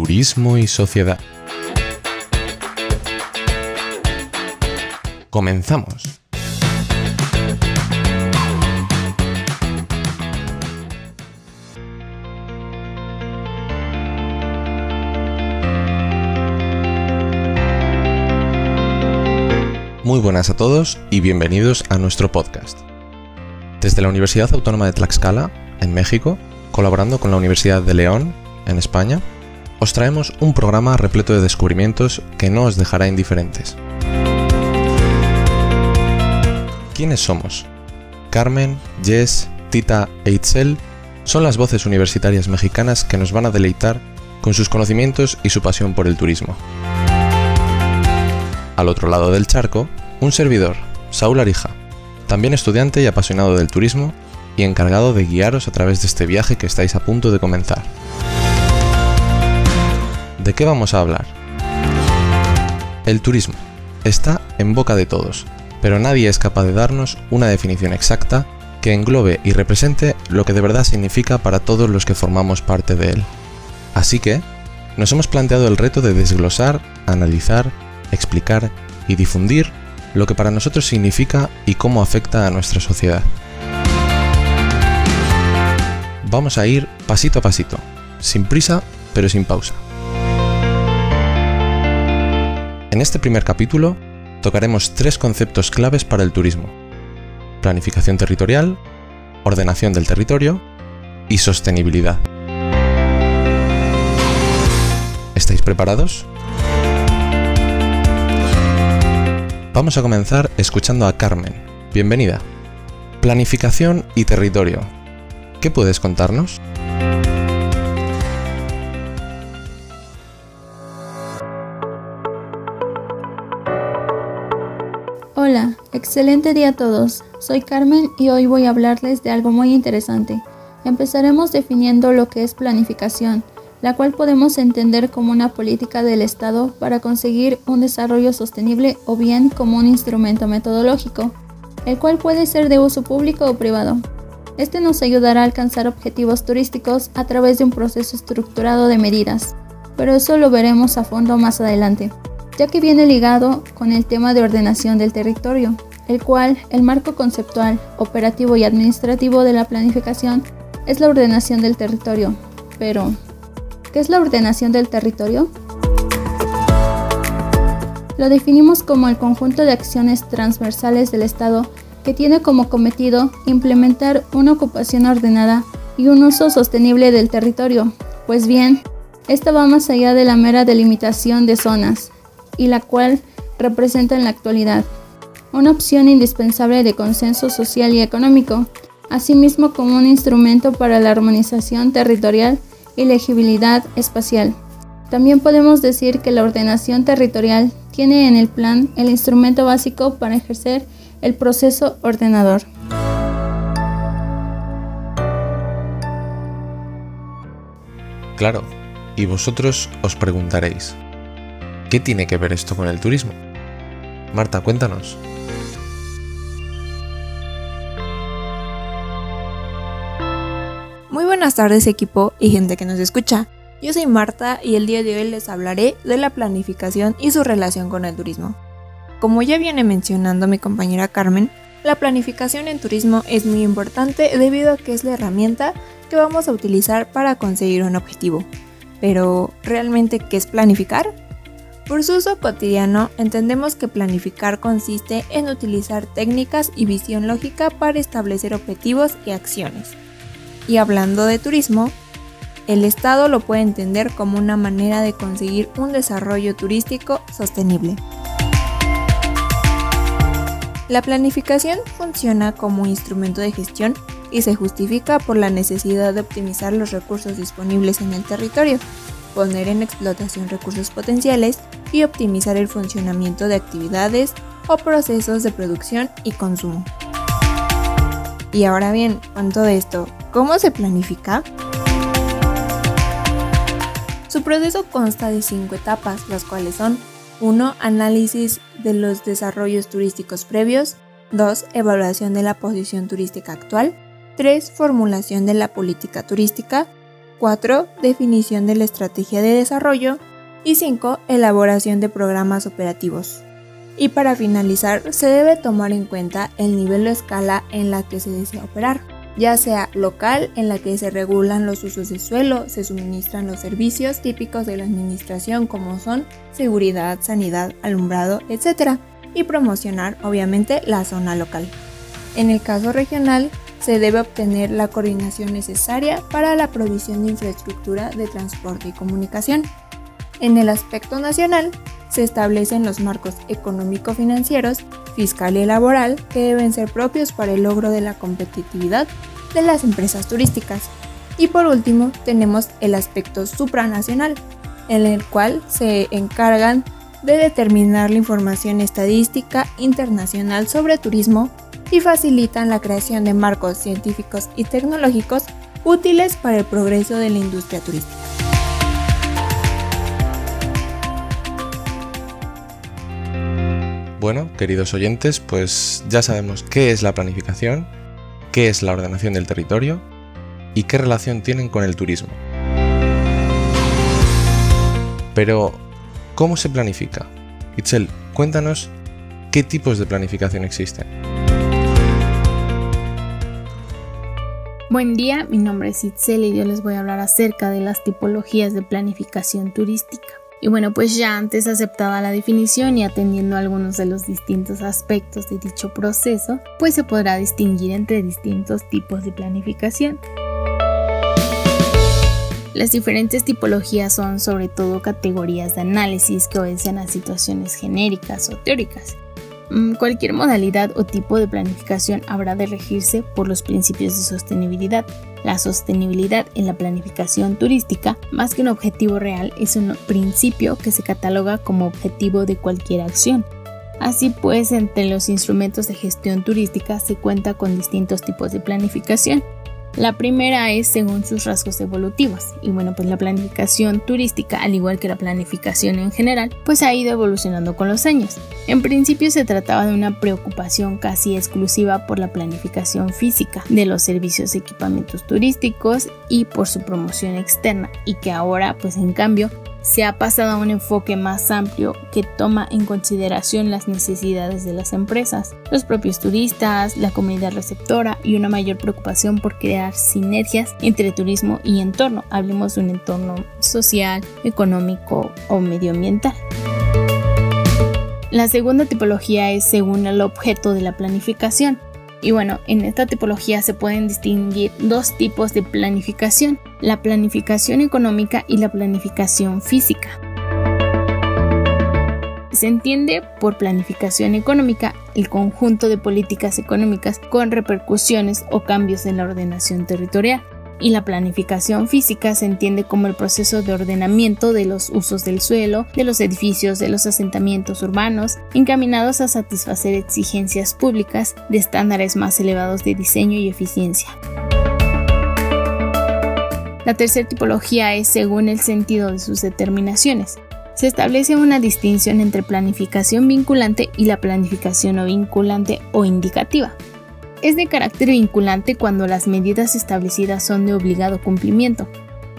turismo y sociedad. Comenzamos. Muy buenas a todos y bienvenidos a nuestro podcast. Desde la Universidad Autónoma de Tlaxcala, en México, colaborando con la Universidad de León, en España, os traemos un programa repleto de descubrimientos que no os dejará indiferentes. ¿Quiénes somos? Carmen, Jess, Tita e Itzel son las voces universitarias mexicanas que nos van a deleitar con sus conocimientos y su pasión por el turismo. Al otro lado del charco, un servidor, Saúl Arija, también estudiante y apasionado del turismo y encargado de guiaros a través de este viaje que estáis a punto de comenzar. ¿De qué vamos a hablar? El turismo está en boca de todos, pero nadie es capaz de darnos una definición exacta que englobe y represente lo que de verdad significa para todos los que formamos parte de él. Así que, nos hemos planteado el reto de desglosar, analizar, explicar y difundir lo que para nosotros significa y cómo afecta a nuestra sociedad. Vamos a ir pasito a pasito, sin prisa pero sin pausa. En este primer capítulo tocaremos tres conceptos claves para el turismo. Planificación territorial, ordenación del territorio y sostenibilidad. ¿Estáis preparados? Vamos a comenzar escuchando a Carmen. Bienvenida. Planificación y territorio. ¿Qué puedes contarnos? Hola, excelente día a todos. Soy Carmen y hoy voy a hablarles de algo muy interesante. Empezaremos definiendo lo que es planificación, la cual podemos entender como una política del Estado para conseguir un desarrollo sostenible o bien como un instrumento metodológico, el cual puede ser de uso público o privado. Este nos ayudará a alcanzar objetivos turísticos a través de un proceso estructurado de medidas, pero eso lo veremos a fondo más adelante ya que viene ligado con el tema de ordenación del territorio, el cual el marco conceptual, operativo y administrativo de la planificación es la ordenación del territorio. Pero, ¿qué es la ordenación del territorio? Lo definimos como el conjunto de acciones transversales del Estado que tiene como cometido implementar una ocupación ordenada y un uso sostenible del territorio. Pues bien, esta va más allá de la mera delimitación de zonas, y la cual representa en la actualidad una opción indispensable de consenso social y económico, asimismo como un instrumento para la armonización territorial y legibilidad espacial. También podemos decir que la ordenación territorial tiene en el plan el instrumento básico para ejercer el proceso ordenador. Claro, y vosotros os preguntaréis, ¿Qué tiene que ver esto con el turismo? Marta, cuéntanos. Muy buenas tardes equipo y gente que nos escucha. Yo soy Marta y el día de hoy les hablaré de la planificación y su relación con el turismo. Como ya viene mencionando mi compañera Carmen, la planificación en turismo es muy importante debido a que es la herramienta que vamos a utilizar para conseguir un objetivo. Pero, ¿realmente qué es planificar? Por su uso cotidiano, entendemos que planificar consiste en utilizar técnicas y visión lógica para establecer objetivos y acciones. Y hablando de turismo, el Estado lo puede entender como una manera de conseguir un desarrollo turístico sostenible. La planificación funciona como instrumento de gestión y se justifica por la necesidad de optimizar los recursos disponibles en el territorio, poner en explotación recursos potenciales y optimizar el funcionamiento de actividades o procesos de producción y consumo. Y ahora bien, con todo esto, ¿cómo se planifica? Su proceso consta de cinco etapas, las cuales son 1. Análisis de los desarrollos turísticos previos. 2. Evaluación de la posición turística actual. 3. Formulación de la política turística. 4. Definición de la estrategia de desarrollo. Y 5. Elaboración de programas operativos. Y para finalizar, se debe tomar en cuenta el nivel de escala en la que se desea operar, ya sea local, en la que se regulan los usos de suelo, se suministran los servicios típicos de la administración como son seguridad, sanidad, alumbrado, etc. Y promocionar, obviamente, la zona local. En el caso regional, se debe obtener la coordinación necesaria para la provisión de infraestructura de transporte y comunicación. En el aspecto nacional, se establecen los marcos económico-financieros, fiscal y laboral que deben ser propios para el logro de la competitividad de las empresas turísticas. Y por último, tenemos el aspecto supranacional, en el cual se encargan de determinar la información estadística internacional sobre turismo y facilitan la creación de marcos científicos y tecnológicos útiles para el progreso de la industria turística. Bueno, queridos oyentes, pues ya sabemos qué es la planificación, qué es la ordenación del territorio y qué relación tienen con el turismo. Pero, ¿cómo se planifica? Itzel, cuéntanos qué tipos de planificación existen. Buen día, mi nombre es Itzel y yo les voy a hablar acerca de las tipologías de planificación turística. Y bueno, pues ya antes aceptada la definición y atendiendo a algunos de los distintos aspectos de dicho proceso, pues se podrá distinguir entre distintos tipos de planificación. Las diferentes tipologías son sobre todo categorías de análisis que obedecen a situaciones genéricas o teóricas cualquier modalidad o tipo de planificación habrá de regirse por los principios de sostenibilidad. La sostenibilidad en la planificación turística, más que un objetivo real, es un principio que se cataloga como objetivo de cualquier acción. Así pues, entre los instrumentos de gestión turística se cuenta con distintos tipos de planificación. La primera es según sus rasgos evolutivos. Y bueno, pues la planificación turística, al igual que la planificación en general, pues ha ido evolucionando con los años. En principio se trataba de una preocupación casi exclusiva por la planificación física de los servicios y equipamientos turísticos y por su promoción externa y que ahora pues en cambio se ha pasado a un enfoque más amplio que toma en consideración las necesidades de las empresas, los propios turistas, la comunidad receptora y una mayor preocupación por crear sinergias entre turismo y entorno. Hablemos de un entorno social, económico o medioambiental. La segunda tipología es según el objeto de la planificación. Y bueno, en esta tipología se pueden distinguir dos tipos de planificación, la planificación económica y la planificación física. Se entiende por planificación económica el conjunto de políticas económicas con repercusiones o cambios en la ordenación territorial y la planificación física se entiende como el proceso de ordenamiento de los usos del suelo, de los edificios, de los asentamientos urbanos, encaminados a satisfacer exigencias públicas de estándares más elevados de diseño y eficiencia. La tercera tipología es según el sentido de sus determinaciones. Se establece una distinción entre planificación vinculante y la planificación no vinculante o indicativa es de carácter vinculante cuando las medidas establecidas son de obligado cumplimiento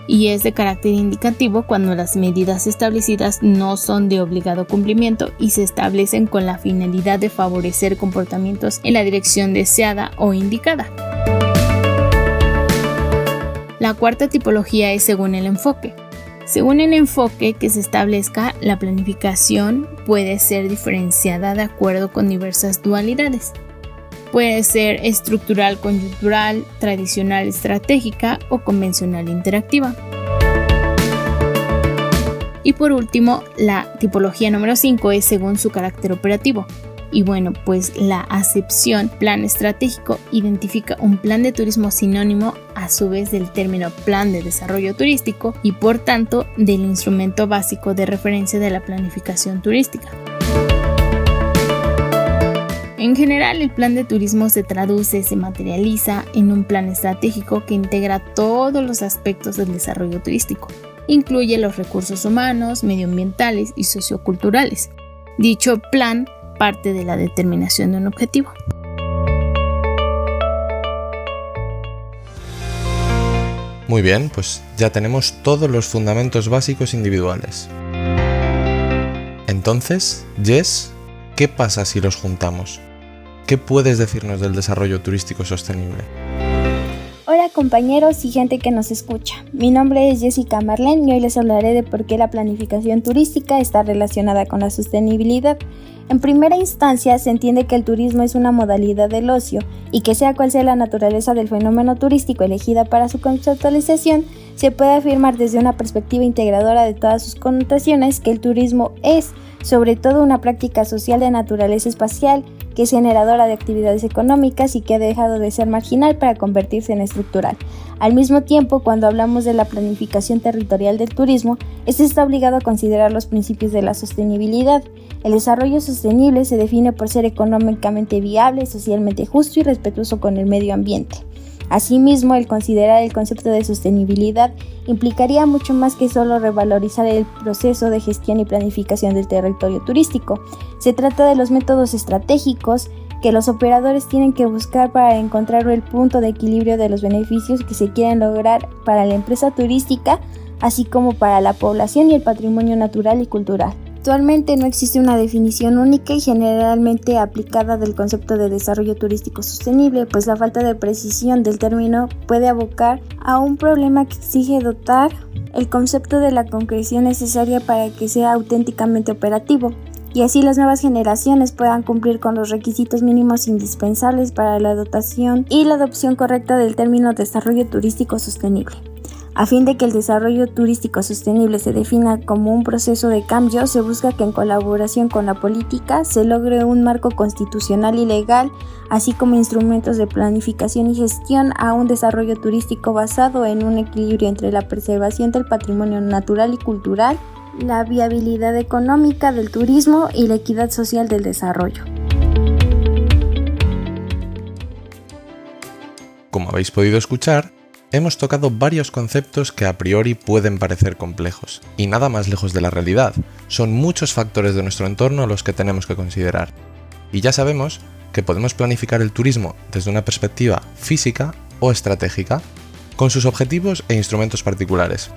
y es de carácter indicativo cuando las medidas establecidas no son de obligado cumplimiento y se establecen con la finalidad de favorecer comportamientos en la dirección deseada o indicada. La cuarta tipología es según el enfoque. Según el enfoque que se establezca, la planificación puede ser diferenciada de acuerdo con diversas dualidades. Puede ser estructural coyuntural, tradicional estratégica o convencional interactiva. Y por último, la tipología número 5 es según su carácter operativo. Y bueno, pues la acepción plan estratégico identifica un plan de turismo sinónimo a su vez del término plan de desarrollo turístico y por tanto del instrumento básico de referencia de la planificación turística. En general, el plan de turismo se traduce, se materializa en un plan estratégico que integra todos los aspectos del desarrollo turístico. Incluye los recursos humanos, medioambientales y socioculturales. Dicho plan parte de la determinación de un objetivo. Muy bien, pues ya tenemos todos los fundamentos básicos individuales. Entonces, Jess, ¿qué pasa si los juntamos? ¿Qué puedes decirnos del desarrollo turístico sostenible? Hola compañeros y gente que nos escucha. Mi nombre es Jessica Marlene y hoy les hablaré de por qué la planificación turística está relacionada con la sostenibilidad. En primera instancia, se entiende que el turismo es una modalidad del ocio y que sea cual sea la naturaleza del fenómeno turístico elegida para su conceptualización, se puede afirmar desde una perspectiva integradora de todas sus connotaciones que el turismo es, sobre todo, una práctica social de naturaleza espacial que es generadora de actividades económicas y que ha dejado de ser marginal para convertirse en estructural. Al mismo tiempo, cuando hablamos de la planificación territorial del turismo, este está obligado a considerar los principios de la sostenibilidad. El desarrollo sostenible se define por ser económicamente viable, socialmente justo y respetuoso con el medio ambiente. Asimismo, el considerar el concepto de sostenibilidad implicaría mucho más que solo revalorizar el proceso de gestión y planificación del territorio turístico. Se trata de los métodos estratégicos que los operadores tienen que buscar para encontrar el punto de equilibrio de los beneficios que se quieren lograr para la empresa turística, así como para la población y el patrimonio natural y cultural. Actualmente no existe una definición única y generalmente aplicada del concepto de desarrollo turístico sostenible, pues la falta de precisión del término puede abocar a un problema que exige dotar el concepto de la concreción necesaria para que sea auténticamente operativo y así las nuevas generaciones puedan cumplir con los requisitos mínimos indispensables para la dotación y la adopción correcta del término desarrollo turístico sostenible. A fin de que el desarrollo turístico sostenible se defina como un proceso de cambio, se busca que en colaboración con la política se logre un marco constitucional y legal, así como instrumentos de planificación y gestión a un desarrollo turístico basado en un equilibrio entre la preservación del patrimonio natural y cultural, la viabilidad económica del turismo y la equidad social del desarrollo. Como habéis podido escuchar, hemos tocado varios conceptos que a priori pueden parecer complejos, y nada más lejos de la realidad. Son muchos factores de nuestro entorno los que tenemos que considerar. Y ya sabemos que podemos planificar el turismo desde una perspectiva física o estratégica, con sus objetivos e instrumentos particulares.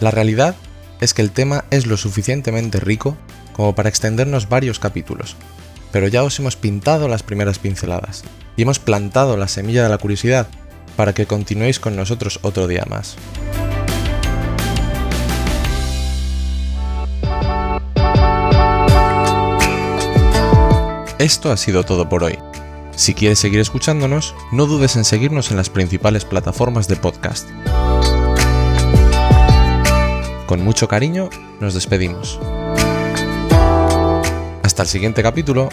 La realidad es que el tema es lo suficientemente rico como para extendernos varios capítulos, pero ya os hemos pintado las primeras pinceladas y hemos plantado la semilla de la curiosidad para que continuéis con nosotros otro día más. Esto ha sido todo por hoy. Si quieres seguir escuchándonos, no dudes en seguirnos en las principales plataformas de podcast. Con mucho cariño, nos despedimos. Hasta el siguiente capítulo.